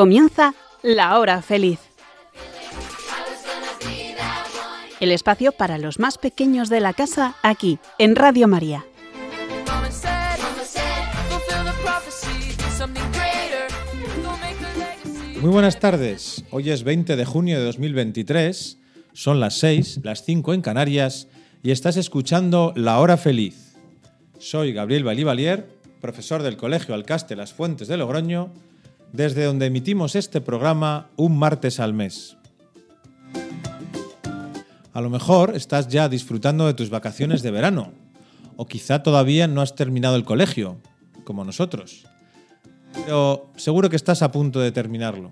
Comienza la hora feliz. El espacio para los más pequeños de la casa aquí, en Radio María. Muy buenas tardes. Hoy es 20 de junio de 2023. Son las 6, las 5 en Canarias y estás escuchando La Hora Feliz. Soy Gabriel Balivalier, profesor del Colegio Alcaste Las Fuentes de Logroño, desde donde emitimos este programa un martes al mes. A lo mejor estás ya disfrutando de tus vacaciones de verano, o quizá todavía no has terminado el colegio, como nosotros. Pero seguro que estás a punto de terminarlo.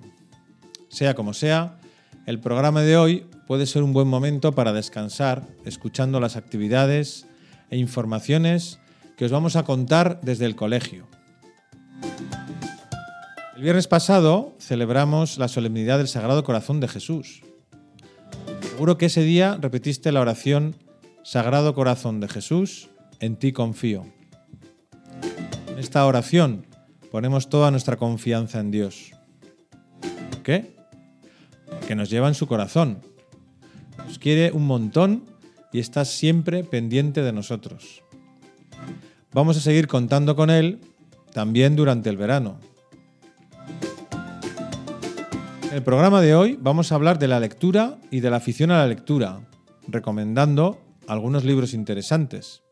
Sea como sea, el programa de hoy puede ser un buen momento para descansar escuchando las actividades e informaciones que os vamos a contar desde el colegio. El viernes pasado celebramos la solemnidad del Sagrado Corazón de Jesús. Seguro que ese día repetiste la oración Sagrado Corazón de Jesús, en ti confío. En esta oración ponemos toda nuestra confianza en Dios. ¿Por qué? Que nos lleva en su corazón. Nos quiere un montón y está siempre pendiente de nosotros. Vamos a seguir contando con Él también durante el verano. El programa de hoy vamos a hablar de la lectura y de la afición a la lectura, recomendando algunos libros interesantes.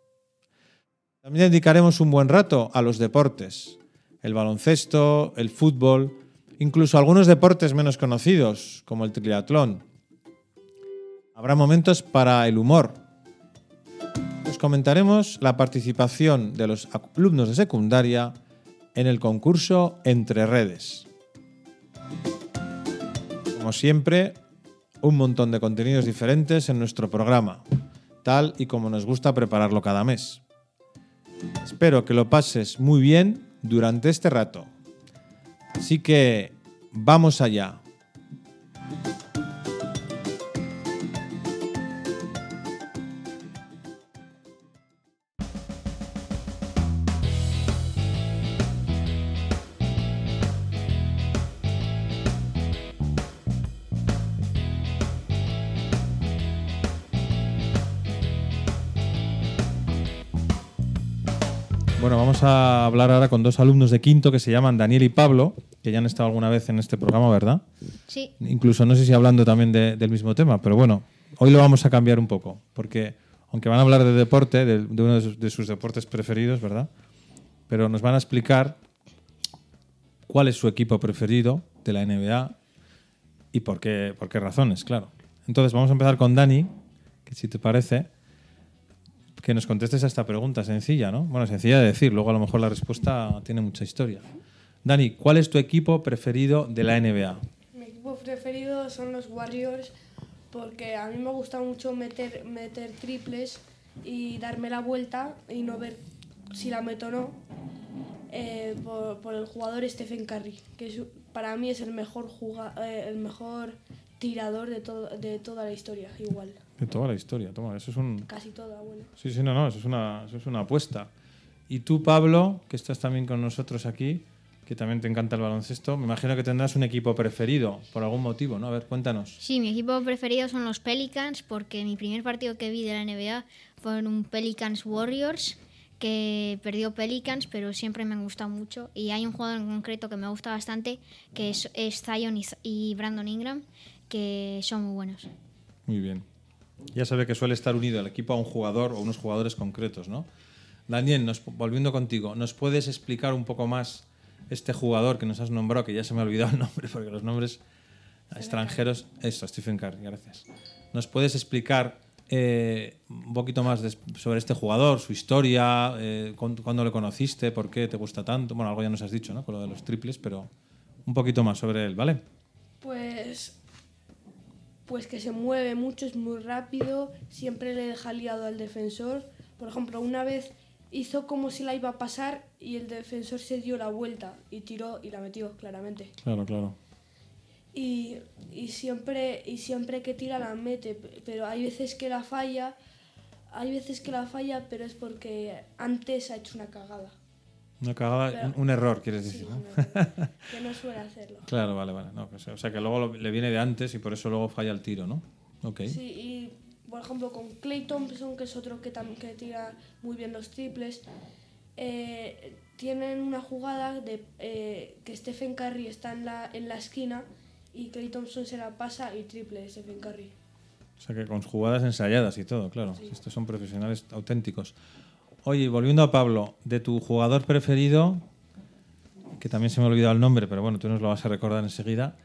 También dedicaremos un buen rato a los deportes, el baloncesto, el fútbol, incluso algunos deportes menos conocidos, como el triatlón. Habrá momentos para el humor. Os comentaremos la participación de los alumnos de secundaria en el concurso Entre Redes como siempre, un montón de contenidos diferentes en nuestro programa, tal y como nos gusta prepararlo cada mes. Espero que lo pases muy bien durante este rato. Así que vamos allá. Bueno, vamos a hablar ahora con dos alumnos de quinto que se llaman Daniel y Pablo, que ya han estado alguna vez en este programa, ¿verdad? Sí. Incluso no sé si hablando también de- del mismo tema, pero bueno, hoy lo vamos a cambiar un poco, porque aunque van a hablar de deporte, de, de uno de sus, de sus deportes preferidos, ¿verdad? Pero nos van a explicar cuál es su equipo preferido de la NBA y por qué, por qué razones, claro. Entonces vamos a empezar con Dani, que si te parece, que nos contestes a esta pregunta sencilla, ¿no? Bueno, sencilla de decir, luego a lo mejor la respuesta tiene mucha historia. Dani, ¿cuál es tu equipo preferido de la NBA? Mi equipo preferido son los Warriors porque a mí me gusta mucho meter, meter triples y darme la vuelta y no ver si la meto o no eh, por, por el jugador Stephen Curry, que es- para mí es el mejor, juga- eh, el mejor tirador de, todo, de toda la historia, igual. De toda la historia, toma, eso es un... Casi toda, bueno. Sí, sí, no, no, eso es una, eso es una apuesta. Y tú, Pablo, que estás también con nosotros aquí, que también te encanta el baloncesto, me imagino que tendrás un equipo preferido, por algún motivo, ¿no? A ver, cuéntanos. Sí, mi equipo preferido son los Pelicans porque mi primer partido que vi de la NBA fue en un Pelicans Warriors que perdió Pelicans, pero siempre me han gustado mucho. Y hay un jugador en concreto que me gusta bastante, que es, es Zion y, y Brandon Ingram, que son muy buenos. Muy bien. Ya sabe que suele estar unido el equipo a un jugador o unos jugadores concretos, ¿no? Daniel, nos- volviendo contigo, ¿nos puedes explicar un poco más este jugador que nos has nombrado, que ya se me ha olvidado el nombre, porque los nombres extranjeros... Eso, Stephen Curry, gracias. ¿Nos puedes explicar eh, un poquito más de- sobre este jugador, su historia, eh, cuándo, cuándo lo conociste, por qué te gusta tanto? Bueno, algo ya nos has dicho, ¿no? Con lo de los triples, pero un poquito más sobre él, ¿vale? Pues, pues que se mueve mucho, es muy rápido, siempre le deja liado al defensor. Por ejemplo, una vez hizo como si la iba a pasar y el defensor se dio la vuelta y tiró y la metió, claramente. Claro, claro. Y, y siempre, y siempre que tira la mete, pero hay veces que la falla, hay veces que la falla, pero es porque antes ha hecho una cagada. Una cagada, Pero- un, un error, quieres Sí, decir, ¿no? que no suele hacerlo. Claro, vale, vale. No, que se- o sea, que luego lo- le viene de antes y por eso luego falla el tiro, ¿no? Ok. Sí, y por ejemplo con Clay Thompson, que es otro que, que tira muy bien los triples, eh, tienen una jugada de eh, que Stephen Curry está en la, en la esquina y Clay Thompson se la pasa y triple de Stephen Curry. O sea, que con jugadas ensayadas y todo, claro. Estos son profesionales auténticos. Oye, volviendo a Pablo, de tu jugador preferido, que también se me ha olvidado el nombre, pero bueno, tú nos lo vas a recordar enseguida.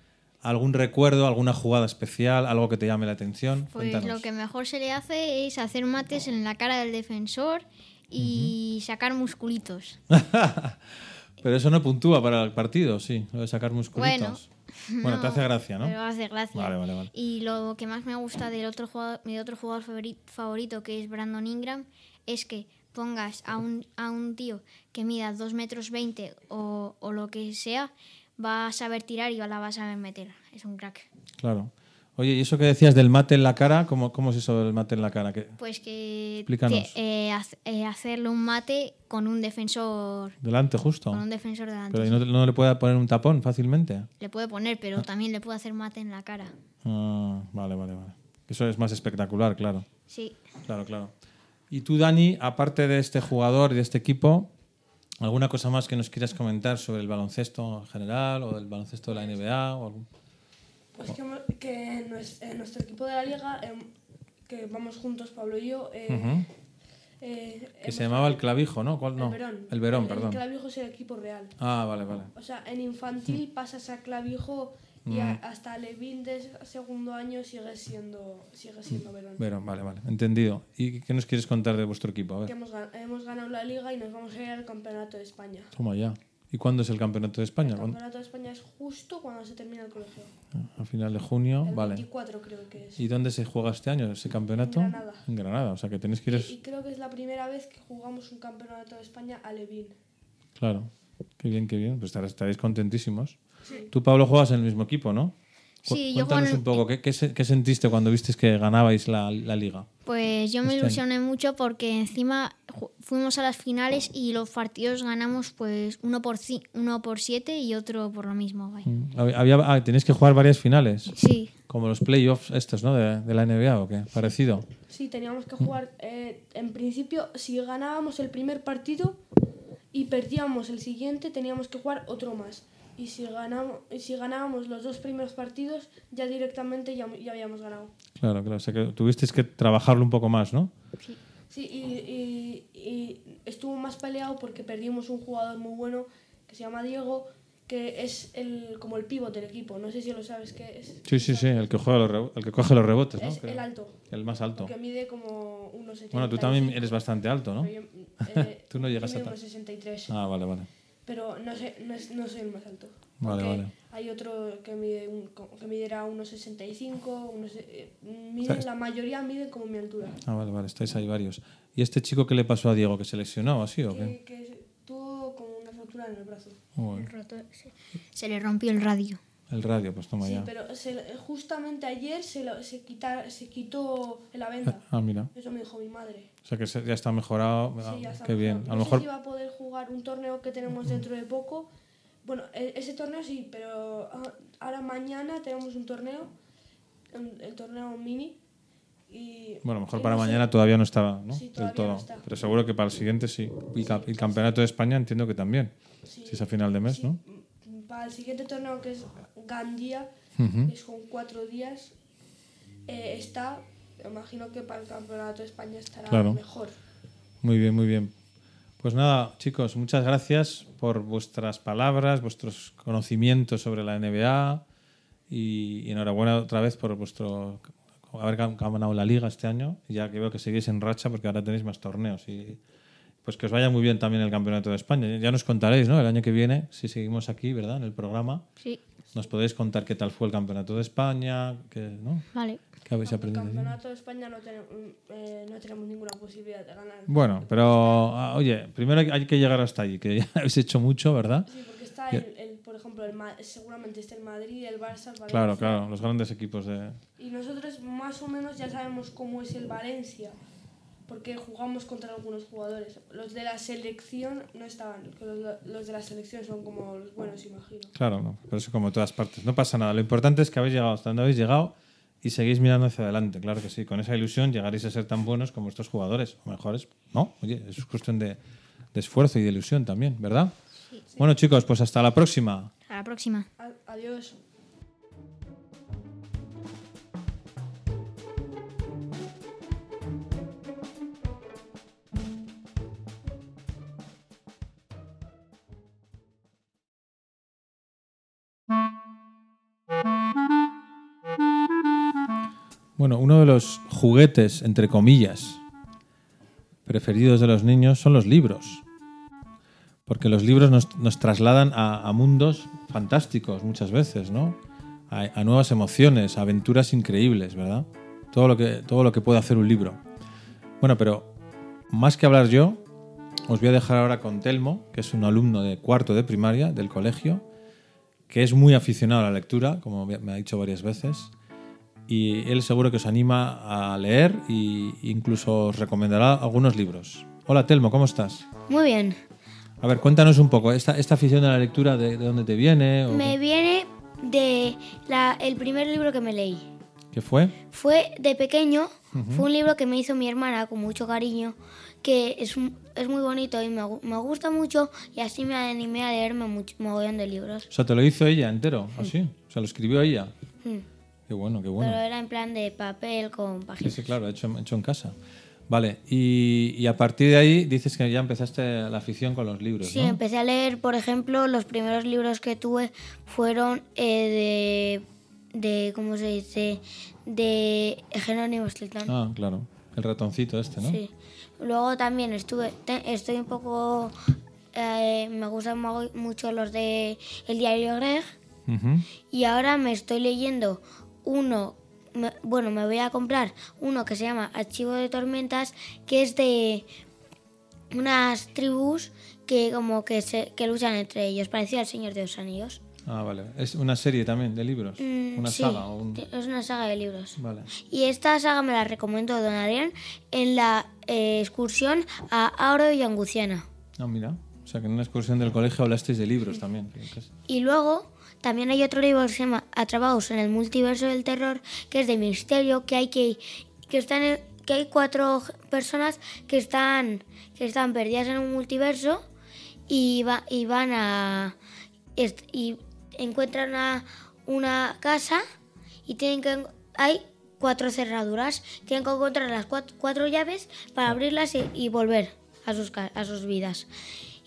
¿Algún recuerdo, alguna jugada especial, algo que te llame la atención? Pues Cuéntanos. lo que mejor se le hace es hacer mates en la cara del defensor y sacar musculitos. Pero eso no puntúa para el partido, sí, lo de sacar musculitos. Bueno, te no, hace gracia, ¿no? Pero hace gracia. Vale, vale, vale. Y lo que más me gusta del otro jugador, mi otro jugador favori- favorito, que es Brandon Ingram, es que pongas a un, a un tío que mida 2 metros 20 o, o lo que sea, va a saber tirar y la va a saber meter. Es un crack. Claro. Oye, ¿y eso que decías del mate en la cara? ¿Cómo, cómo es eso del mate en la cara? ¿Qué- Pues que te- eh, haz- eh, hacerle un mate con un defensor Delante, justo. con un defensor delante. Pero ¿y no, no le puede poner un tapón fácilmente? Le puede poner, pero también le puede hacer mate en la cara. Ah, vale, vale, vale. Eso es más espectacular, claro. Sí. Claro, claro. Y tú, Dani, aparte de este jugador y de este equipo, ¿alguna cosa más que nos quieras comentar sobre el baloncesto en general o el baloncesto de la NBA? O algún- Pues que, que en, nues- en nuestro equipo de la liga, em, que vamos juntos Pablo y yo, eh, eh, Que se llamaba el clavijo, ¿no? ¿Cuál no? El Verón. El Verón, El perdón. Clavijo es el equipo real. Ah, vale, vale. O sea, en infantil pasas a Clavijo y a- hasta Levin de segundo año sigue siendo, sigue siendo Verón. Verón, vale, vale. Entendido. ¿Y qué nos quieres contar de vuestro equipo? A Que ver, hemos, gan- hemos ganado la liga y nos vamos a ir al campeonato de España. toma ya. ¿Y cuándo es el campeonato de España? El campeonato de España es justo cuando se termina el colegio. A final de junio, El vale. 24 creo que es. ¿Y dónde se juega este año ese campeonato? En Granada. En Granada, o sea que tenéis que ir... Y, y creo que es la primera vez que jugamos un campeonato de España a Levin. Claro. Qué bien, qué bien. Pues estaréis, estaréis Tú, Pablo, juegas en el mismo equipo, ¿no? Cu- Sí, yo Cuéntanos en- un poco, ¿qué, qué, se- qué sentiste cuando visteis que ganabais la, la liga? Pues yo me Este año. ilusioné mucho porque encima fuimos a las finales y los partidos ganamos pues uno por, uno por siete y otro por lo mismo. Mm. Había, había- ah, tenéis que jugar varias finales, Sí, como los playoffs estos, ¿no? De, de la NBA o qué? Parecido. Sí, teníamos que jugar, eh, en principio, si ganábamos el primer partido y perdíamos el siguiente, teníamos que jugar otro más. Y si, ganamos, y si ganábamos los dos primeros partidos, ya directamente ya, ya habíamos ganado. Claro, claro. O sea que tuvisteis que trabajarlo un poco más, ¿no? sí. Sí, y, y- y estuvo más peleado porque perdimos un jugador muy bueno que se llama Diego, que es el, como el pívot del equipo. No sé si lo sabes qué es. Sí, sí, sí. El que, juega los el que coge los rebotes, ¿no? Es Creo. el alto, El más alto. que mide como unos Bueno, tú también eres bastante alto, ¿no? Tú no llegas a a tal. unos 63. Ah, vale, vale. Pero no, sé, no, es- no soy el más alto. Vale, vale. Hay otro que mide un, que miderá unos 65, unos, eh, la mayoría mide como mi altura. Ah, vale, vale. Estáis ahí varios. ¿Y este chico qué le pasó a Diego? ¿Que se lesionó así o qué? Que, que tuvo como una fractura en el brazo. Uy, Roto- se, se le rompió el radio. el radio, pues toma Sí, ya. pero se- justamente ayer se, lo- se, quita- se quitó la venda. Ah, mira. Eso me dijo mi madre. O sea que ya está mejorado. Sí, ya está qué bien. mejor. A lo no mejor. sé si va a poder jugar un torneo que tenemos dentro de poco. Bueno, e- ese torneo sí, pero ah, ahora mañana tenemos un torneo, el torneo mini. Y, Bueno, a lo mejor y para no sé- mañana todavía no estaba, ¿no? Sí, Del todo. no está. Pero seguro que para el siguiente sí. Y, y el campeonato de España entiendo que también. Sí. Si es a final de mes, Sí, ¿no? mm, Para el siguiente torneo que es Gandía, Ujú. que es con cuatro días, eh, está, imagino que para el campeonato de España estará Claro. mejor. Muy bien, muy bien. Pues nada, chicos, muchas gracias por vuestras palabras, vuestros conocimientos sobre la NBA y, y enhorabuena otra vez por vuestro haber gan- ganado la liga este año, ya que veo que seguís en racha porque ahora tenéis más torneos y pues que os vaya muy bien también el Campeonato de España. Ya nos contaréis, ¿no? El año que viene, si seguimos aquí, ¿verdad? En el programa, Sí, nos podéis contar qué tal fue el Campeonato de España, que, ¿no? vale. ¿Qué habéis El aprendido? allí? campeonato de España no tenemos, eh, no tenemos ninguna posibilidad de ganar. Bueno, pero ah, oye, primero hay- que llegar hasta allí, que ya habéis hecho mucho, ¿verdad? Sí, porque está, el, el- por ejemplo, el, seguramente está el Madrid, el Barça, el Valencia. Claro, claro, los grandes equipos de... Y nosotros más o menos ya sabemos cómo es el Valencia. Porque jugamos contra algunos jugadores. Los de la selección no estaban, los, los de la selección son como los buenos, imagino. Claro, no, pero eso como en todas partes. No pasa nada. Lo importante es que habéis llegado hasta donde habéis llegado y seguís mirando hacia adelante. Claro que sí. Con esa ilusión llegaréis a ser tan buenos como estos jugadores, o mejores. No, oye, eso es cuestión de, de esfuerzo y de ilusión también, ¿verdad? Bueno, chicos, pues hasta la próxima. A la próxima. A- adiós. Bueno, uno de los juguetes, entre comillas, preferidos de los niños son los libros. Porque los libros nos, trasladan a, a mundos fantásticos muchas veces, ¿no? A, a nuevas emociones, a aventuras increíbles, ¿verdad? Todo lo, que, todo lo que puede hacer un libro. Bueno, pero más que hablar yo, os voy a dejar ahora con Telmo, que es un alumno de cuarto de primaria del colegio, que es muy aficionado a la lectura, como me ha dicho varias veces y él seguro que os anima a leer e incluso os recomendará algunos libros. Hola Telmo, ¿cómo estás? Muy bien. A ver, cuéntanos un poco, esta, esta afición a la lectura, ¿de, de dónde te viene? o Me viene de la- el primer libro que me leí. ¿Qué fue? Fue de pequeño, fue un libro que me hizo mi hermana con mucho cariño, que es, un- es muy bonito y me, me gusta mucho y así me animé a leerme mucho, mogollón de libros. O sea, ¿te lo hizo ella entero? ¿Así? O sea, ¿lo escribió ella? Mm. Qué bueno, qué Pero bueno. era en plan de papel con Sí, páginas. sí, claro, hecho, hecho en casa. Vale, y, y a partir de ahí dices que ya empezaste la afición con los libros, Sí, ¿no? empecé a leer, por ejemplo, los primeros libros que tuve fueron eh, de, de, ¿cómo se dice? De Jerónimo Stilton. Ah, claro, el ratoncito este, ¿no? Sí. Luego también estuve, te- estoy un poco, eh, me gustan mucho los de El Diario Greg y ahora me estoy leyendo uno, me- bueno, me voy a comprar uno que se llama Archivo de Tormentas, que es de unas tribus que como que, se, que luchan entre ellos, parecido al Señor de los Anillos. Ah, vale. ¿Es una serie también de libros? Mm, ¿Una sí, saga? o un- Es una saga de libros. Vale. Y esta saga me la recomendó Don Adrián en la eh, excursión a Auro y Anguciana. Ah, mira. O sea, que en una excursión del colegio hablasteis de libros también. Y luego también hay otro libro que se llama Atrapados en el multiverso del terror, que es de misterio, que hay que, que están que hay cuatro personas que están que están perdidas en un multiverso y, va, y van a y encuentran a una casa y tienen que hay cuatro cerraduras, tienen que encontrar las cuatro, cuatro llaves para abrirlas y, y volver a sus a sus vidas.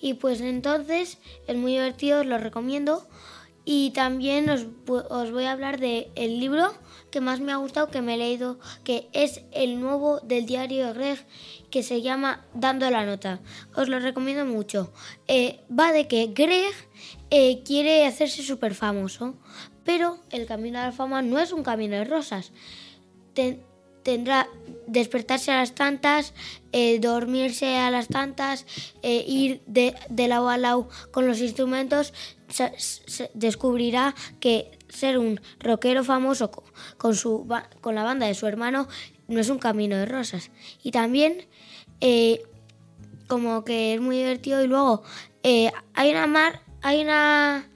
Y pues entonces es muy divertido, os lo recomiendo. Y también os, os voy a hablar el libro que más me ha gustado, que me he leído, que es el nuevo del diario de Greg, que se llama Dando la Nota. Os lo recomiendo mucho. Eh, va de que Greg eh, quiere hacerse súper famoso, pero el camino a la fama no es un camino de rosas. Ten- tendrá despertarse a las tantas, eh, dormirse a las tantas, ir de, de lado a lado con los instrumentos, descubrirá que ser un rockero famoso co- con, su, con la banda de su hermano no es un camino de rosas. Y también eh, como que es muy divertido y luego eh, hay una mar, hay una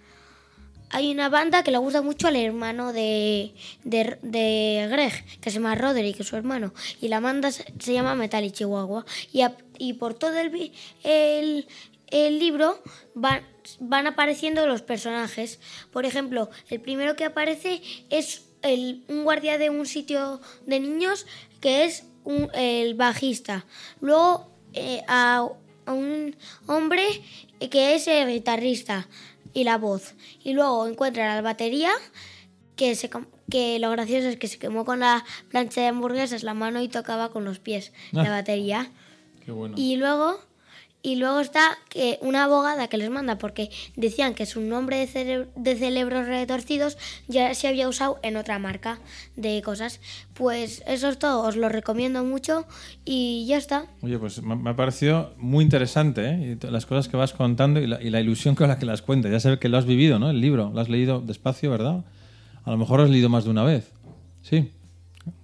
hay una banda que le gusta mucho al hermano de, de, Greg, que se llama Roderick, que es su hermano. Y la banda se, llama Metal y Chihuahua. Y, y por todo el, el, el libro van, van apareciendo los personajes. Por ejemplo, el primero que aparece es el, un guardia de un sitio de niños que es un- el bajista. Luego eh, a, a un hombre que es el guitarrista y la voz. Y luego encuentra la batería, que, se, com- que lo gracioso es que se quemó con la plancha de hamburguesas la mano y tocaba con los pies Ah. la batería. qué bueno. Y luego, y luego está que una abogada que les manda porque decían que su nombre de, cere- de cerebros retorcidos ya se había usado en otra marca de cosas. Pues eso es todo, os lo recomiendo mucho y ya está. Oye, pues me ha parecido muy interesante ¿eh? Las cosas que vas contando y la, ilusión con la que las cuentas. Ya ve que lo has vivido, ¿no? El libro, lo has leído despacio, ¿verdad? A lo mejor lo has leído más de una vez. Sí,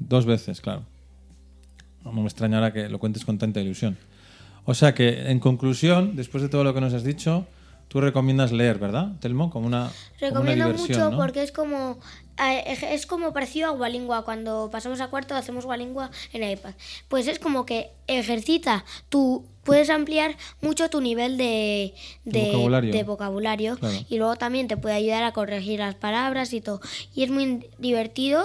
dos veces, claro. No me extrañará que lo cuentes con tanta ilusión. O sea que, en conclusión, después de todo lo que nos has dicho, tú recomiendas leer, ¿verdad, Telmo? Como una, como una Recomiendo mucho ¿no? porque es como es como parecido a Walingua cuando pasamos a cuarto hacemos Walingua en iPad. Pues es como que ejercita tú puedes ampliar mucho tu nivel de, de vocabulario. de vocabulario Claro. y luego también te puede ayudar a corregir las palabras y todo. Y es muy divertido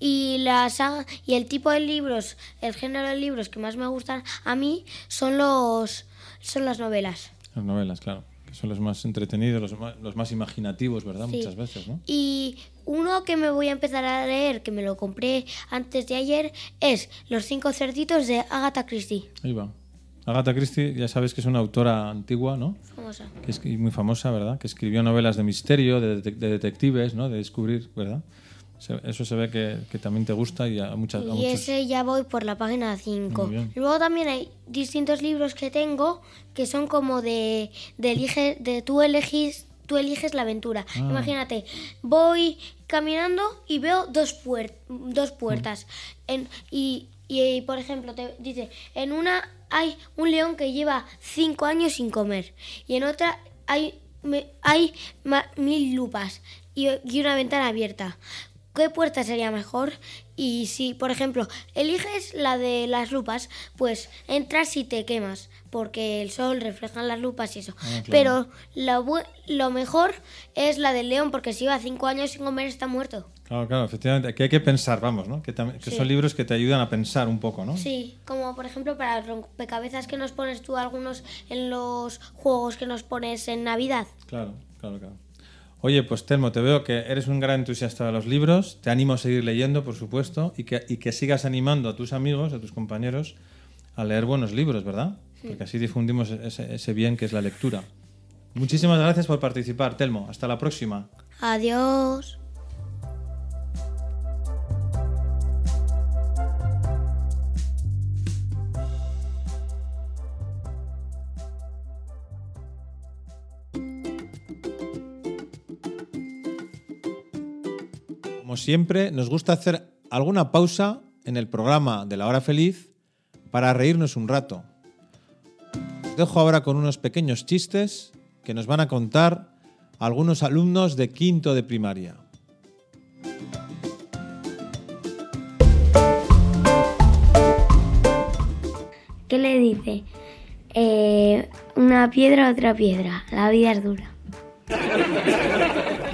y la saga y el tipo de libros, el género de libros que más me gustan a mí son los son las novelas. Las novelas, claro. Que son los más entretenidos, los más, los más imaginativos, ¿verdad? Sí. Muchas veces, ¿no? Y uno que me voy a empezar a leer, que me lo compré antes de ayer, es Los cinco cerditos de Agatha Christie. Ahí va. Agatha Christie, ya sabes que es una autora antigua, ¿no? Famosa. Que es y muy famosa, ¿verdad? Que escribió novelas de misterio, de, dete- de detectives, ¿no? De descubrir, ¿verdad? Se- Eso se ve que, que también te gusta y a, muchas, a Y muchos... ese ya voy por la página 5. Muy bien. Luego también hay distintos libros que tengo que son como de, de, elige, de tú eliges tú eliges la aventura. Ah. Imagínate, voy caminando y veo dos, puer- dos puertas. En, y, y, por ejemplo, te dice, en una hay un león que lleva cinco años sin comer. Y en otra hay, me- hay ma- mil lupas y, y una ventana abierta. ¿Qué puerta sería mejor? Y si, por ejemplo, eliges la de las lupas, pues entras y te quemas, porque el sol refleja en las lupas y eso. Ah, claro. Pero lo, lo mejor es la del león, porque si lleva cinco años sin comer está muerto. Claro, claro, efectivamente. Que hay que pensar, vamos, ¿no? Que, Sí. son libros que te ayudan a pensar un poco, ¿no? Sí, como por ejemplo para los rompecabezas que nos pones tú algunos en los juegos que nos pones en Navidad. Claro, claro, claro. Oye, pues Telmo, te veo que eres un gran entusiasta de los libros. Te animo a seguir leyendo, por supuesto, y que, y que sigas animando a tus amigos, a tus compañeros, a leer buenos libros, ¿verdad? Porque así difundimos ese, ese bien que es la lectura. Muchísimas gracias por participar, Telmo. Hasta la próxima. Adiós. Siempre, nos gusta hacer alguna pausa en el programa de la hora feliz para reírnos un rato. Os dejo ahora con unos pequeños chistes que nos van a contar algunos alumnos de quinto de primaria. ¿Qué le dice? Eh, una piedra a otra piedra. La vida es dura.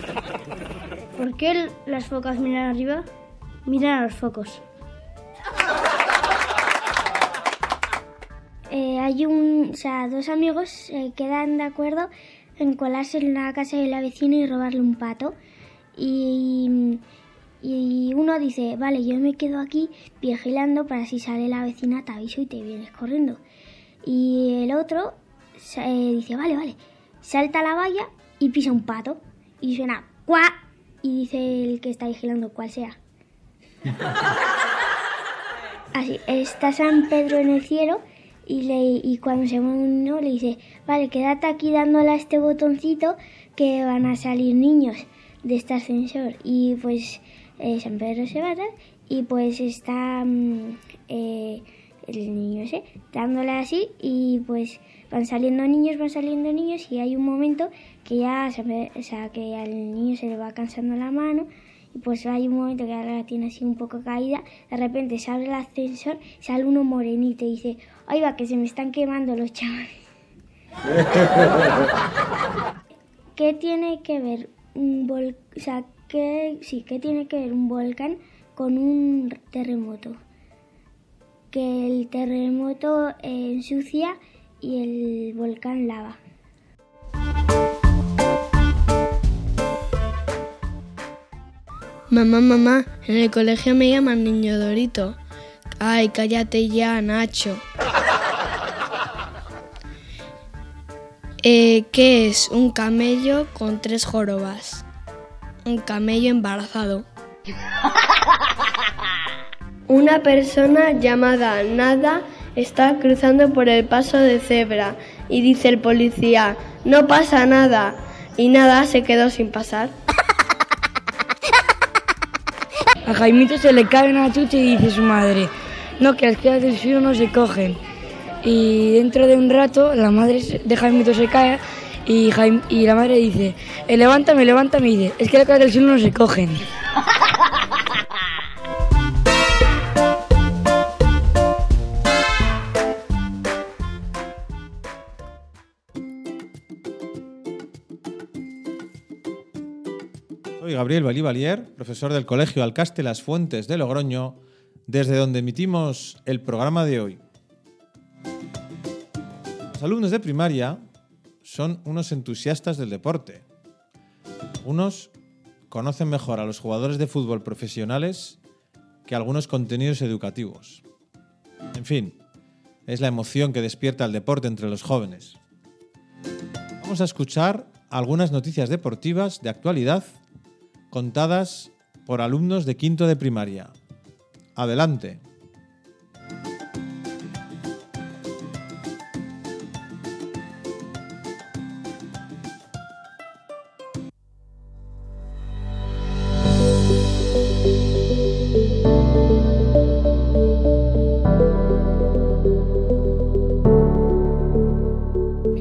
¿Por qué las focas miran arriba? Miran a los focos. Eh, hay un, o sea, dos amigos se quedan de acuerdo en colarse en la casa de la vecina y robarle un pato. Y, y uno dice, vale, yo me quedo aquí vigilando para si sale la vecina te aviso y te vienes corriendo. Y el otro eh, dice, vale, vale, salta a la valla y pisa un pato. Y suena cuá y dice el que está vigilando cuál sea. Así, está San Pedro en el cielo y, le, y cuando se mueve uno le dice, vale, quédate aquí dándole a este botoncito que van a salir niños de este ascensor. Y pues eh, San Pedro se va tal, y pues está mm, eh, el niño ese dándole así y pues van saliendo niños, van saliendo niños y hay un momento que ya San Pedro- o sea, que al niño se le va cansando la mano y pues hay un momento que la tiene así un poco caída, de repente se abre el ascensor, sale uno morenito y dice, ay va, que se me están quemando los chavales. ¿Qué tiene que ver un vol o sea, qué, sí, qué tiene que ver un volcán con un terremoto? Que el terremoto eh, ensucia y el volcán lava. Mamá, mamá, en el colegio me llaman niño Dorito. Ay, cállate ya, Nacho. Eh, ¿Qué es un camello con tres jorobas? Un camello embarazado. Una persona llamada Nada está cruzando por el paso de cebra y dice el policía, no pasa nada. Y Nada se quedó sin pasar. A Jaimito se le cae una chucha y dice su madre, No, que las piedras del suelo no se cogen. Y dentro de un rato la madre de Jaimito se cae y, Jaim- y la madre dice, "Eh, levántame, levántame, y dice, es que las piedras del suelo no se cogen. Gabriel Balivalier, profesor del Colegio Alcaste Las Fuentes de Logroño, desde donde emitimos el programa de hoy. Los alumnos de primaria son unos entusiastas del deporte. Unos conocen mejor a los jugadores de fútbol profesionales que algunos contenidos educativos. En fin, es la emoción que despierta el deporte entre los jóvenes. Vamos a escuchar algunas noticias deportivas de actualidad contadas por alumnos de quinto de primaria. Adelante.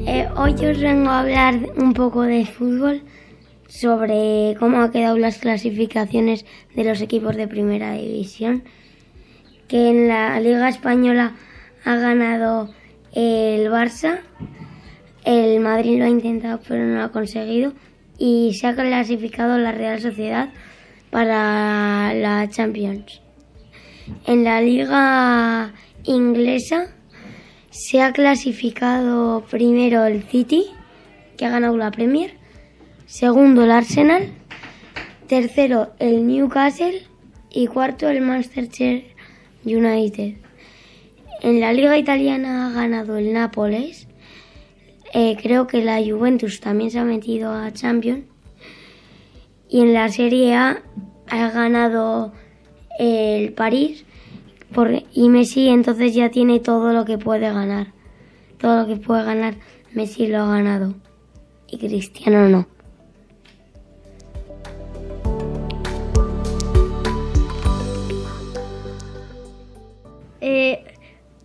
Eh, hoy os vengo a hablar un poco de fútbol, sobre cómo han quedado las clasificaciones de los equipos de primera división. Que en la Liga Española ha ganado el Barça, el Madrid lo ha intentado pero no lo ha conseguido y se ha clasificado la Real Sociedad para la Champions. En la Liga Inglesa se ha clasificado primero el City, que ha ganado la Premier, segundo el Arsenal, tercero el Newcastle y cuarto el Manchester United. En la liga italiana ha ganado el Nápoles, eh, creo que la Juventus también se ha metido a Champions y en la Serie A ha ganado el París por- y Messi entonces ya tiene todo lo que puede ganar. Todo lo que puede ganar Messi lo ha ganado y Cristiano no.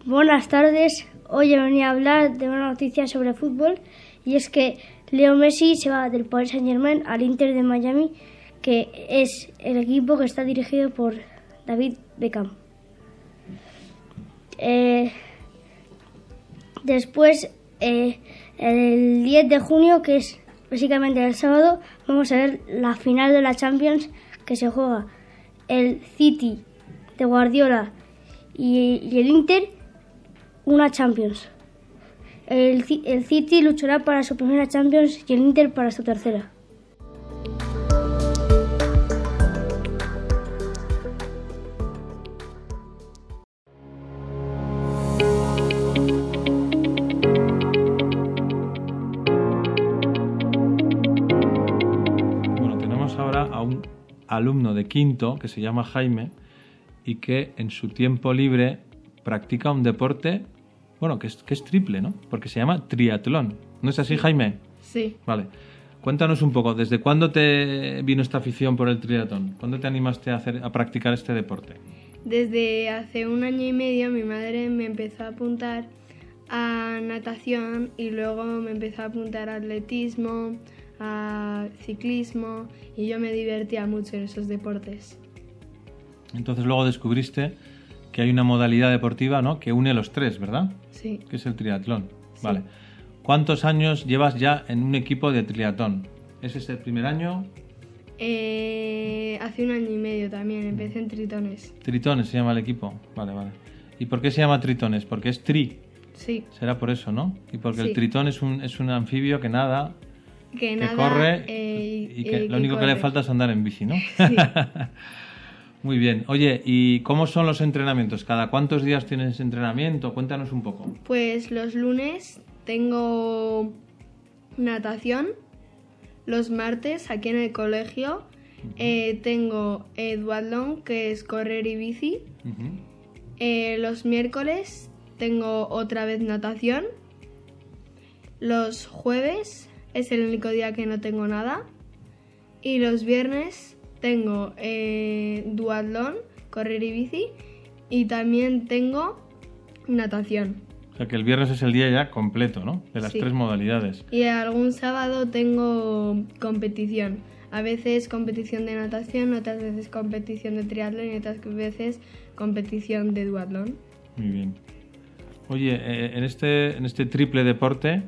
Buenas tardes. Hoy he venido a hablar de una noticia sobre fútbol y es que Leo Messi se va del Paris Saint Germain al Inter de Miami, que es el equipo que está dirigido por David Beckham. Eh, después, eh, el 10 de junio, que es básicamente el sábado, vamos a ver la final de la Champions que se juega el City de Guardiola y, y el Inter una Champions. El, Ci- el City luchará para su primera Champions y el Inter para su tercera. Bueno, tenemos ahora a un alumno de quinto que se llama Jaime y que en su tiempo libre practica un deporte, bueno, que es, que es triple, ¿no? Porque se llama triatlón. ¿No es así, Jaime? Sí, Vale. Cuéntanos un poco, ¿desde cuándo te vino esta afición por el triatlón? ¿Cuándo te animaste a, hacer, a practicar este deporte? desde hace un año y medio mi madre me empezó a apuntar a natación y luego me empezó a apuntar a atletismo, a ciclismo y yo me divertía mucho en esos deportes. Entonces luego descubriste que hay una modalidad deportiva ¿no? que une los tres, ¿verdad? Sí, Que es el triatlón. Vale. ¿Cuántos años llevas ya en un equipo de triatlón? ¿Ese es el primer año? Eh, hace un año y medio también empecé en tritones. Tritones se llama el equipo. Vale, vale. ¿Y por qué se llama tritones? Porque es tri. Sí, Será por eso, ¿no? Y porque el Sí. tritón es un, es un anfibio que nada, que que nada. corre eh, y que eh, lo único que le corre. falta es andar en bici, ¿no? Sí. Muy bien. Oye, ¿y cómo son los entrenamientos? ¿Cada cuántos días tienes entrenamiento? Cuéntanos un poco. Pues los lunes tengo natación. Los martes aquí en el colegio eh, tengo eh, duatlón, que es correr y bici. Eh, los miércoles tengo otra vez natación. Los jueves es el único día que no tengo nada. Y los viernes tengo eh, duatlón, correr y bici. Y también tengo natación. O sea que el viernes es el día ya completo, ¿no? De las Sí. tres modalidades. Y algún sábado tengo competición. A veces competición de natación, otras veces competición de triatlón y otras veces competición de duatlón. Muy bien. Oye, eh, en este, en este triple deporte,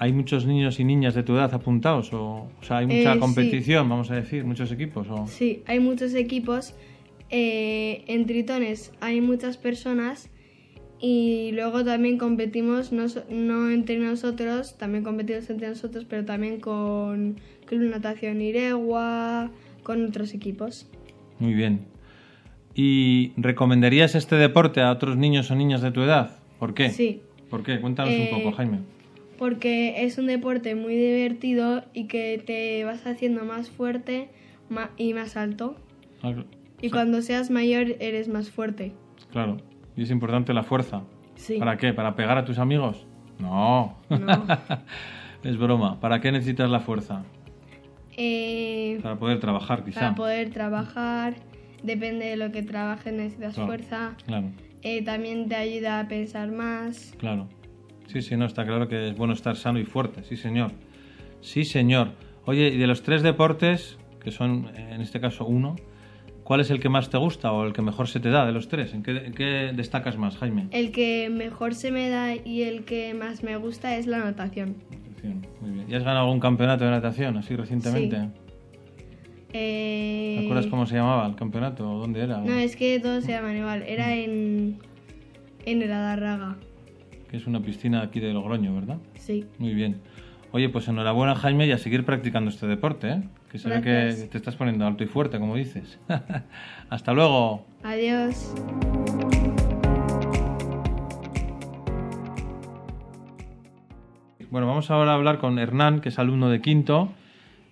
¿hay muchos niños y niñas de tu edad apuntados? O, o sea, ¿hay mucha Eh, sí. competición, vamos a decir, muchos equipos? O... Sí, hay muchos equipos. eh, en tritones hay muchas personas y luego también competimos no, no entre nosotros, también competimos entre nosotros, pero también con Club Natación Iregua, con otros equipos. Muy bien. ¿Y recomendarías este deporte a otros niños o niñas de tu edad? ¿Por qué? Sí. ¿Por qué? Cuéntanos Eh, un poco, Jaime. Porque es un deporte muy divertido y que te vas haciendo más fuerte y más alto. Ah, Y cuando seas mayor eres más fuerte. Claro. Y es importante la fuerza. Sí. ¿Para qué? ¿Para pegar a tus amigos? No. No. es broma. ¿Para qué necesitas la fuerza? Eh, Para poder trabajar, quizá. para poder trabajar, depende de lo que trabajes necesitas Claro. fuerza. Claro, Eh, también te ayuda a pensar más. claro. Sí, sí, no, está claro que es bueno estar sano y fuerte. Sí, señor. Sí, señor. Oye, y de los tres deportes, que son en este caso uno, ¿cuál es el que más te gusta o el que mejor se te da de los tres? ¿En qué, en qué destacas más, Jaime? El que mejor se me da y el que más me gusta es la natación. Natación, Muy bien. ¿Y has ganado algún campeonato de natación así recientemente? Eh, ¿Te acuerdas cómo se llamaba el campeonato? ¿O ¿Dónde era? No, es que todos se llaman igual. Era en, en el Adarraga. Que es una piscina aquí de Logroño, ¿verdad? Sí. Muy bien. Oye, pues enhorabuena Jaime y a seguir practicando este deporte, ¿eh? Que se ve que te estás poniendo alto y fuerte, como dices. Hasta luego. Adiós. Bueno, vamos ahora a hablar con Hernán, que es alumno de quinto,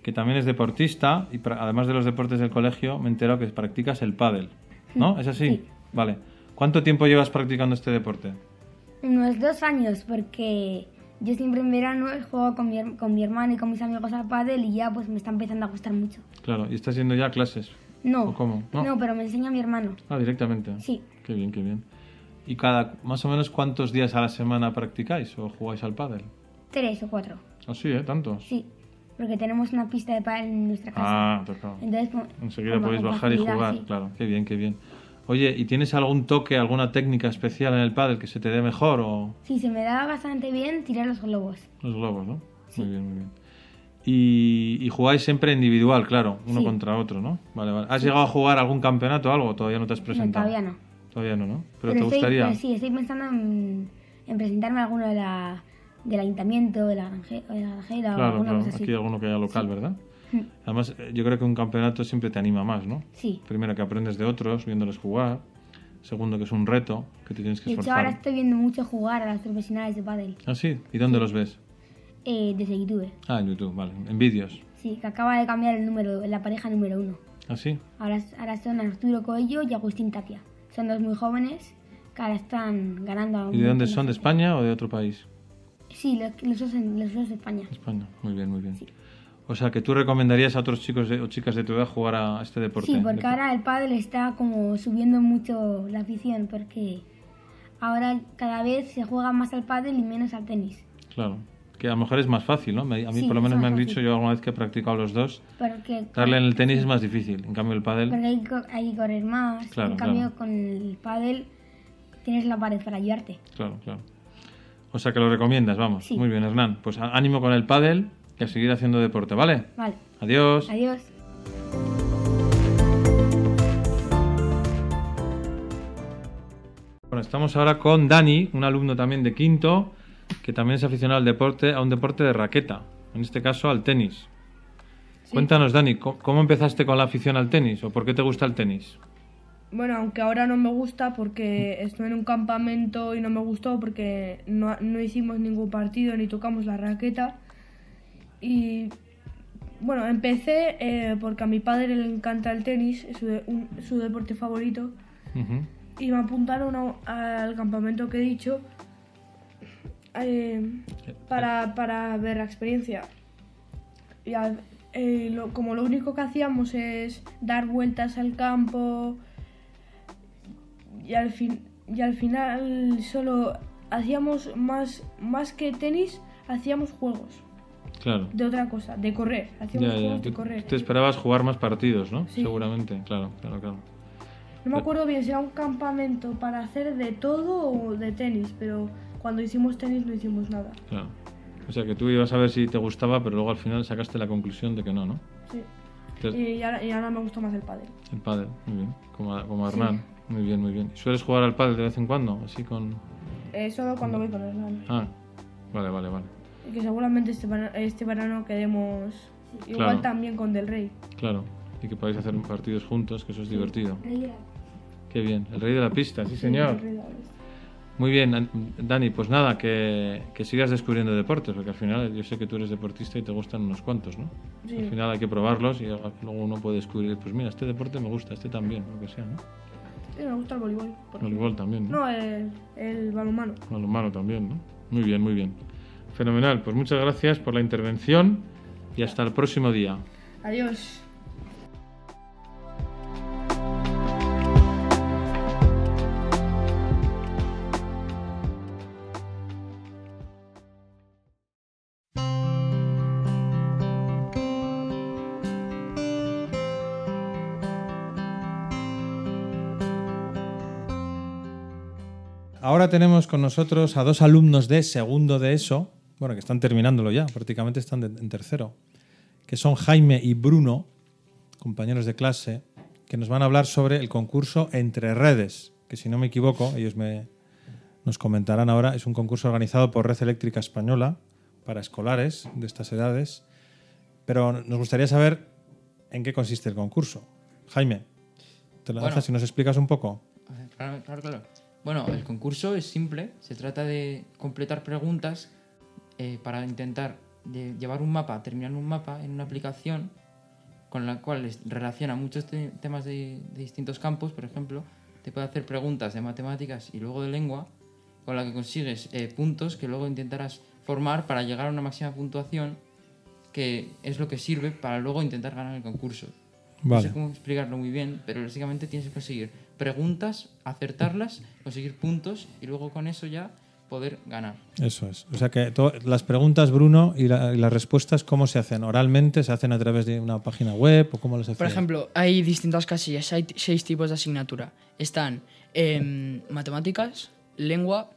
que también es deportista y además de los deportes del colegio me he enterado que practicas el pádel, ¿no? ¿Es así? Sí. Vale. ¿Cuánto tiempo llevas practicando este deporte? Unos dos años, porque yo siempre en verano juego con mi, con mi hermano y con mis amigos al pádel y ya pues me está empezando a gustar mucho. Claro, y estás yendo ya a clases. No, ¿O cómo? no, pero me enseña mi hermano. Ah, directamente. Sí. Qué bien, qué bien. ¿Y cada más o menos cuántos días a la semana practicáis o jugáis al pádel? Tres o cuatro. Ah, sí, ¿eh? Tantos. Sí, porque tenemos una pista de pádel en nuestra casa. Ah, claro. Entonces, pues, Enseguida podéis bajar y jugar, sí. claro. Qué bien, qué bien. Oye, ¿y tienes algún toque, alguna técnica especial en el pádel que se te dé mejor o Sí, se me da bastante bien tirar los globos. los globos, no? Muy bien, muy bien. Y, y jugáis siempre individual, claro, uno Sí. contra otro, ¿no? Vale, vale. ¿Has llegado a jugar algún campeonato o algo? Todavía no te has No, presentado. todavía no. Todavía no, ¿no? Pero, Pero te estoy, gustaría. pero sí, estoy pensando en, en presentarme a alguno de la, del ayuntamiento, de la, granje- o de la granjera o Claro, alguna claro. cosa así. Aquí alguno que haya local, ¿verdad? Mm. Además, eh, yo creo que un campeonato siempre te anima más, ¿no? Sí. Primero que aprendes de otros, viéndoles jugar. Segundo que es un reto que te tienes que De hecho, esforzar. ahora estoy viendo mucho jugar a las profesionales de pádel ¿Ah, sí? ¿Y dónde los ves? eh, desde YouTube. Ah, en YouTube, vale. En vídeos. Sí, que acaba de cambiar el número, la pareja número uno. ¿Ah, sí? Ahora, ahora son Arturo Coello y Agustín Tapia. Son dos muy jóvenes que ahora están ganando. a ¿Y de dónde son? ¿De. España o de otro país? Sí, los, los dos, los dos de España. España. Muy bien, muy bien. O sea, que tú recomendarías a otros chicos de- o chicas de tu edad jugar a este deporte. Sí, porque ahora el pádel está como subiendo mucho la afición porque ahora cada vez se juega más al pádel y menos al tenis. Claro. Que a lo mejor es más fácil, ¿no? A mí Sí, por lo menos me han fácil. dicho yo alguna vez que he practicado los dos. Porque Darle en el tenis es más difícil. En cambio el pádel... Porque hay, que co- hay que correr más. Claro, en cambio, claro. con el pádel tienes la pared para ayudarte. Claro, claro. O sea que lo recomiendas, vamos. Sí. Muy bien, Hernán. Pues ánimo con el pádel y a seguir haciendo deporte, ¿vale? Vale. Adiós. Adiós. Bueno, estamos ahora con Dani, un alumno también de quinto, que también es aficionado al deporte, a un deporte de raqueta, en este caso al tenis. Cuéntanos, Dani, ¿cómo, cómo empezaste con la afición al tenis o por qué te gusta el tenis? Bueno, aunque ahora no me gusta porque estuve en un campamento y no me gustó porque no, no hicimos ningún partido ni tocamos la raqueta. Y bueno, empecé eh, porque a mi padre le encanta el tenis, es su, de- un- su deporte favorito. Ujú. Y me apuntaron a- al campamento que he dicho eh, para, para ver la experiencia. Y eh, lo- como lo único que hacíamos es dar vueltas al campo, y al, fin, y al final solo hacíamos más, más que tenis, hacíamos juegos Claro. de otra cosa, de correr. Hacíamos Ya, ya. juegos de correr. Te esperabas jugar más partidos, ¿no? Sí. Seguramente, claro, claro, claro. No me acuerdo bien si era un campamento para hacer de todo o de tenis, pero cuando hicimos tenis no hicimos nada. claro. O sea que tú ibas a ver si te gustaba, pero luego al final sacaste la conclusión de que no, ¿no? Sí. Entonces, Y ahora, y ahora me gusta más el pádel. el pádel, muy bien. Como, a- como a Sí. Hernán. Muy bien, muy bien. ¿Sueles jugar al pádel de vez en cuando? Así con... Eh, solo cuando voy con Hernán. Ah, vale, vale, vale. Que seguramente este, verano- este verano quedemos igual Claro. también con Del Rey. Claro. Y que podáis hacer partidos juntos, que eso es divertido. Qué bien. El rey de la pista, sí, señor. El Rey de la Bestia. Muy bien, An- Dani, pues nada, que, que sigas descubriendo deportes, porque al final yo sé que tú eres deportista y te gustan unos cuantos, ¿no? Sí. Al final hay que probarlos y luego uno puede descubrir, pues mira, este deporte me gusta, este también, lo que sea, ¿no? Sí, me gusta el voleibol. por Voleibol también, ¿no? No, el, el balonmano. Balonmano también, ¿no? Muy bien, muy bien. Fenomenal, pues muchas gracias por la intervención y hasta el próximo día. Adiós. Ahora tenemos con nosotros a dos alumnos de segundo de ESO, bueno, que están terminándolo ya, prácticamente están de- en tercero, que son Jaime y Bruno, compañeros de clase, que nos van a hablar sobre el concurso Entre Redes, que si no me equivoco, ellos me, nos comentarán ahora, es un concurso organizado por Red Eléctrica Española para escolares de estas edades, pero nos gustaría saber en qué consiste el concurso. Jaime, te lo Bueno. lanzas y nos explicas un poco. Claro, claro, claro. Bueno, el concurso es simple. Se trata de completar preguntas eh, para intentar de llevar un mapa, terminar un mapa en una aplicación con la cual relaciona muchos te- temas de, de distintos campos. Por ejemplo, te puede hacer preguntas de matemáticas y luego de lengua, con la que consigues eh, puntos que luego intentarás formar para llegar a una máxima puntuación que es lo que sirve para luego intentar ganar el concurso. No Vale. sé cómo explicarlo muy bien, pero básicamente tienes que conseguir preguntas, acertarlas, conseguir puntos y luego con eso ya poder ganar. Eso es. O sea que las preguntas, Bruno, y, la- y las respuestas, ¿cómo se hacen? ¿Oralmente? ¿Se hacen a través de una página web? ¿O cómo las Por hacéis? ejemplo, hay distintas casillas, hay seis tipos de asignatura. Están em, matemáticas, lengua,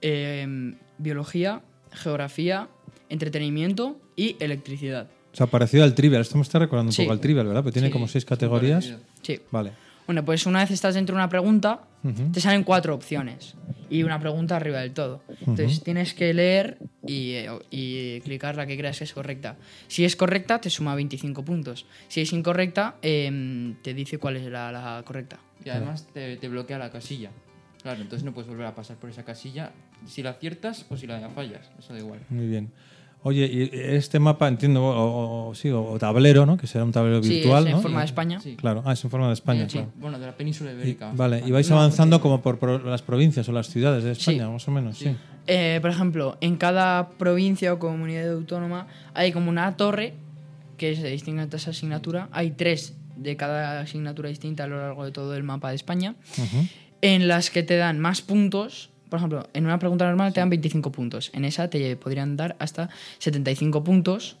em, biología, geografía, entretenimiento y electricidad. O sea, parecido al trivial. Esto me está recordando un Sí. poco al trivial, ¿verdad? Pero tiene Sí, como seis categorías. Sí. Vale. Bueno, pues una vez estás dentro de una pregunta, te salen cuatro opciones y una pregunta arriba del todo. Entonces tienes que leer y, eh, y clicar la que creas que es correcta. Si es correcta, te suma 25 puntos. Si es incorrecta, em, te dice cuál es la, la correcta. Y además te, te bloquea la casilla. Claro, entonces no puedes volver a pasar por esa casilla si la aciertas o si la fallas. Eso da igual. Muy bien. Oye, y este mapa, entiendo, o, o- sí, o, tablero, ¿no? Que será un tablero Sí, virtual, es en ¿no? forma de España. Sí. Claro, ah, es en forma de España. Eh, sí, claro. bueno, de la península Y- ibérica. vale, y España. vais No, avanzando porque- como por, las provincias o las ciudades de España, más o menos, sí. Eh, por ejemplo, en cada provincia o comunidad autónoma hay como una torre que es de distinta asignatura. Hay tres de cada asignatura distinta a lo largo de todo el mapa de España, Ujú. en las que te dan más puntos. Por ejemplo, en una pregunta normal te dan 25 puntos. En esa te podrían dar hasta 75 puntos.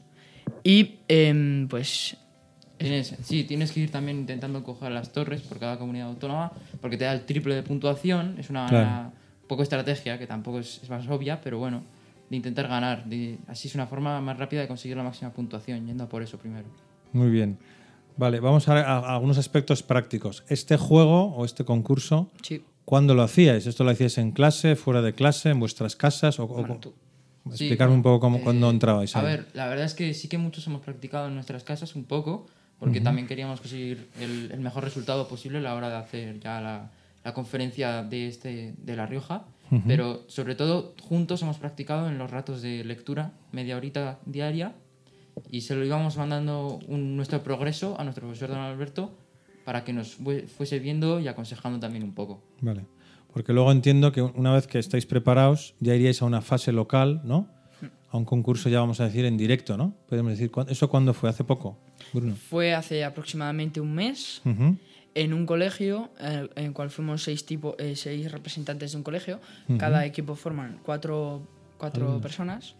Y em, pues Tienes, sí, tienes que ir también intentando coger las torres por cada comunidad autónoma, porque te da el triple de puntuación. Es una, Claro. una poco estrategia, que tampoco es, es más obvia, pero bueno, de intentar ganar. de- así es una forma más rápida de conseguir la máxima puntuación, yendo a por eso primero. Muy bien. Vale, vamos a, a- a algunos aspectos prácticos. Este juego o este concurso, sí. ¿Cuándo lo hacíais? ¿Esto lo hacíais en clase, fuera de clase, en vuestras casas? O, Bueno, tú- Sí, explicarme un poco cómo, eh, cuándo entrabais. A ahí. ver, la verdad es que sí que muchos hemos practicado en nuestras casas un poco, porque Ujú. también queríamos conseguir el, el mejor resultado posible a la hora de hacer ya la, la conferencia de, este, de La Rioja. Ujú. Pero sobre todo juntos hemos practicado en los ratos de lectura, media horita diaria, y se lo íbamos mandando un- nuestro progreso a nuestro profesor don Alberto para que nos fue- fuese viendo y aconsejando también un poco. Vale. Porque luego entiendo que una vez que estáis preparados, ya iríais a una fase local, ¿no? A un concurso, ya vamos a decir, en directo, ¿no? Podemos decir, ¿cuán- ¿eso cuándo fue? ¿Hace poco, Bruno? fue hace aproximadamente un mes. En un colegio, eh, en el cual fuimos seis, tipo, eh, seis representantes de un colegio. Cada equipo forman cuatro, cuatro Alumnos. personas.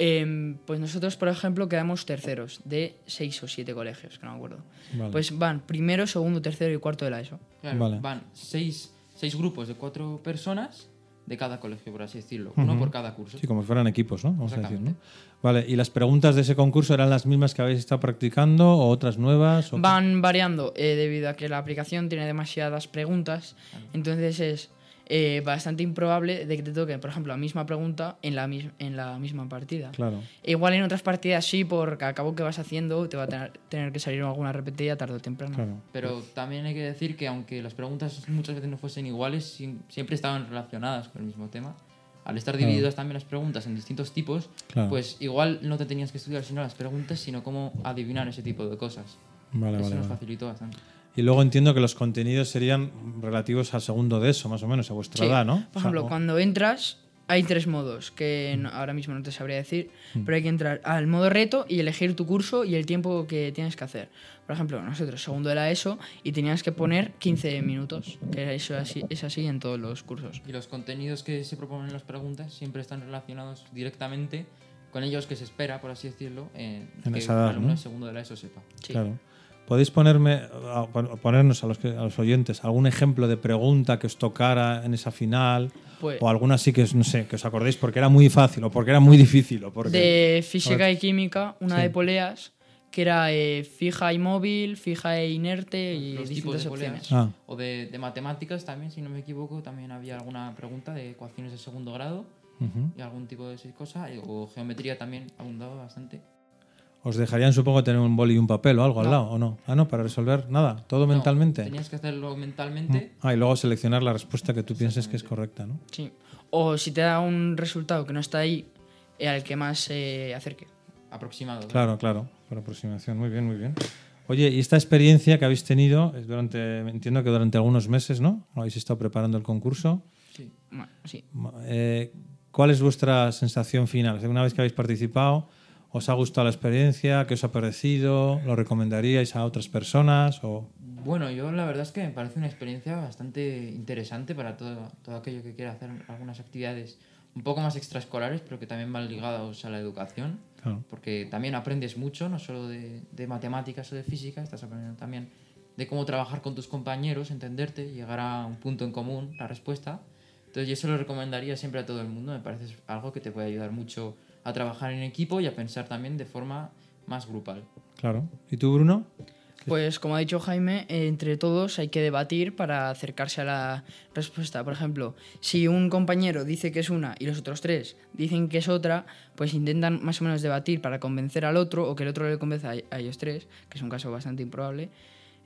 Em, pues nosotros, por ejemplo, quedamos terceros de seis o siete colegios, que no me acuerdo. Vale. Pues van primero, segundo, tercero y cuarto de la ESO. Claro, Vale. van seis, seis grupos de cuatro personas de cada colegio, por así decirlo. Uno por cada curso. Sí, como si fueran equipos, ¿no? Vamos a decir, ¿no? Vale, ¿y las preguntas de ese concurso eran las mismas que habéis estado practicando o otras nuevas? o- Van variando eh, debido a que la aplicación tiene demasiadas preguntas. Entonces es eh, bastante improbable de que te toque, por ejemplo, la misma pregunta en la, mis- en la misma partida. Claro. Igual en otras partidas sí, porque al cabo que vas haciendo te va a tener, tener que salir alguna repetida tarde o temprano. Claro. Pero también hay que decir que aunque las preguntas muchas veces no fuesen iguales, siem- siempre estaban relacionadas con el mismo tema. Al estar Claro. divididas también las preguntas en distintos tipos, Claro. pues igual no te tenías que estudiar sino las preguntas, sino cómo adivinar ese tipo de cosas. Vale, Eso vale, nos vale. facilitó bastante. Y luego entiendo que los contenidos serían relativos al segundo de eso, más o menos, a vuestra Sí. edad, ¿no? Por ejemplo, O sea, o- cuando entras, hay tres modos que no- ahora mismo no te sabría decir, Mm. pero hay que entrar al modo reto y elegir tu curso y el tiempo que tienes que hacer. Por ejemplo, nosotros, segundo de la ESO, y tenías que poner 15 minutos, que eso es así, es así en todos los cursos. Y los contenidos que se proponen en las preguntas siempre están relacionados directamente con ellos que se espera, por así decirlo, en En que esa el segundo de la ESO sepa. Claro. ¿Podéis ponerme, ponernos a los, que- a los oyentes algún ejemplo de pregunta que os tocara en esa final? Pues- o alguna así que, os- no sé, que os acordéis porque era muy fácil o porque era muy difícil. O porque... De física y química, una Sí. de poleas, que era eh, fija y móvil, fija e inerte y los tipos distintas de opciones. poleas. Ah. O de, de matemáticas también, si no me equivoco, también había alguna pregunta de ecuaciones de segundo grado Ujú. y algún tipo de esa cosa. y- O geometría también abundaba bastante. Os dejarían, supongo, tener un boli y un papel o algo al No. lado, ¿o no? Ah, no, para resolver nada, todo No, mentalmente. Tenías que hacerlo mentalmente. Ah, y luego seleccionar la respuesta que tú pienses que es correcta, ¿no? Sí. O si te da un resultado que no está ahí, eh, al que más se acerque. Aproximado. Claro, claro, por aproximación. Muy bien, muy bien. Oye, y esta experiencia que habéis tenido, es durante, entiendo que durante algunos meses, ¿no? Habéis estado preparando el concurso. Sí. Bueno, sí. Eh, ¿Cuál es vuestra sensación final? Una vez que habéis participado, ¿os ha gustado la experiencia? ¿Qué os ha parecido? ¿Lo recomendaríais a otras personas? O... Bueno, yo la verdad es que me parece una experiencia bastante interesante para todo, todo aquello que quiera hacer algunas actividades un poco más extraescolares, pero que también van ligados a la educación. Claro. Porque también aprendes mucho, no solo de, de matemáticas o de física, estás aprendiendo también de cómo trabajar con tus compañeros, entenderte, llegar a un punto en común, la respuesta. Entonces yo eso lo recomendaría siempre a todo el mundo, me parece algo que te puede ayudar mucho a trabajar en equipo y a pensar también de forma más grupal. Claro. ¿Y tú, Bruno? Pues como ha dicho Jaime, eh, entre todos hay que debatir para acercarse a la respuesta. Por ejemplo, si un compañero dice que es una y los otros tres dicen que es otra, pues intentan más o menos debatir para convencer al otro o que el otro le convenza a a ellos tres, que es un caso bastante improbable,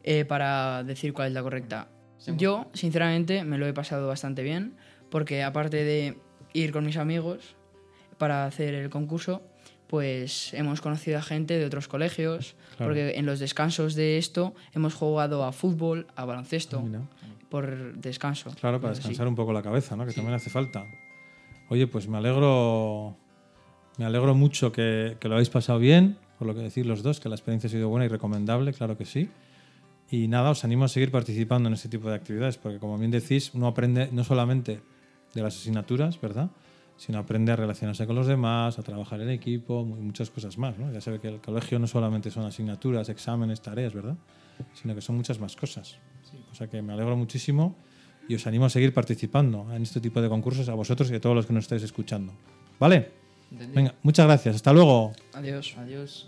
eh, para decir cuál es la correcta. Yo, sinceramente, me lo he pasado bastante bien, porque aparte de ir con mis amigos para hacer el concurso, pues hemos conocido a gente de otros colegios, Claro. porque en los descansos de esto hemos jugado a fútbol, a baloncesto, Ah, por descanso. Claro, para descansar un poco la cabeza, ¿no? Que también hace falta. Oye, pues me alegro, me alegro mucho que, que lo habéis pasado bien, por lo que decir los dos, que la experiencia ha sido buena y recomendable, claro que sí. Y nada, os animo a seguir participando en este tipo de actividades, porque como bien decís, uno aprende no solamente de las asignaturas, ¿verdad? Sino aprende a relacionarse con los demás, a trabajar en equipo, y muchas cosas más, ¿no? Ya se ve que el colegio no solamente son asignaturas, exámenes, tareas, ¿verdad? Sino que son muchas más cosas. O sea que me alegro muchísimo y os animo a seguir participando en este tipo de concursos a vosotros y a todos los que nos estáis escuchando. ¿Vale? Entendido. Venga, muchas gracias. Hasta luego. Adiós. Adiós.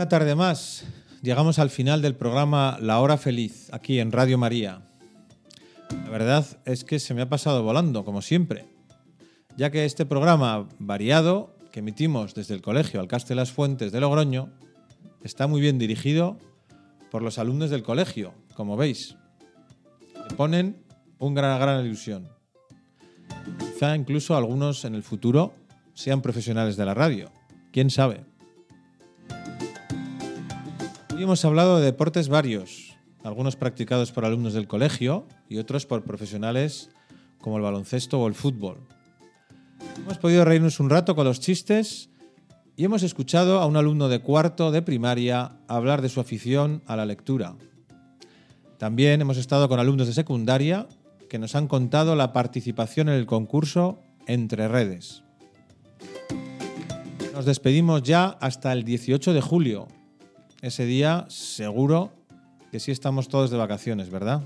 Una tarde más. Llegamos al final del programa La Hora Feliz, aquí en Radio María. La verdad es que se me ha pasado volando, como siempre, ya que este programa variado que emitimos desde el Colegio Alcaste Las Fuentes de Logroño está muy bien dirigido por los alumnos del colegio, como veis. Le ponen una gran, gran ilusión. Quizá incluso algunos en el futuro sean profesionales de la radio. ¿Quién sabe? Hoy hemos hablado de deportes varios, algunos practicados por alumnos del colegio y otros por profesionales como el baloncesto o el fútbol. Hemos podido reírnos un rato con los chistes y hemos escuchado a un alumno de cuarto de primaria hablar de su afición a la lectura. También hemos estado con alumnos de secundaria que nos han contado la participación en el concurso Entre Redes. Nos despedimos ya hasta el 18 de julio. Ese día seguro que sí estamos todos de vacaciones, ¿verdad?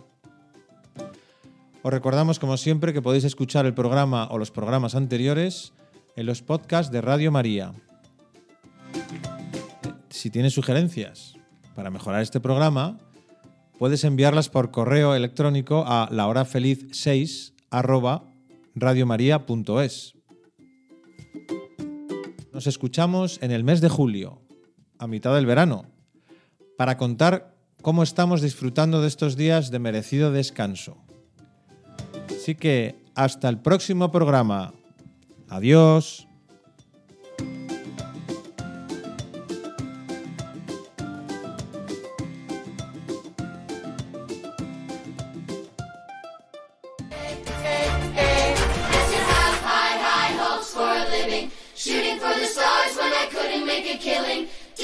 Os recordamos, como siempre, que podéis escuchar el programa o los programas anteriores en los podcasts de Radio María. Si tienes sugerencias para mejorar este programa, puedes enviarlas por correo electrónico a lahorafeliz6 radiomaria.es. Nos escuchamos en el mes de julio, a mitad del verano, para contar cómo estamos disfrutando de estos días de merecido descanso. Así que hasta el próximo programa. Adiós.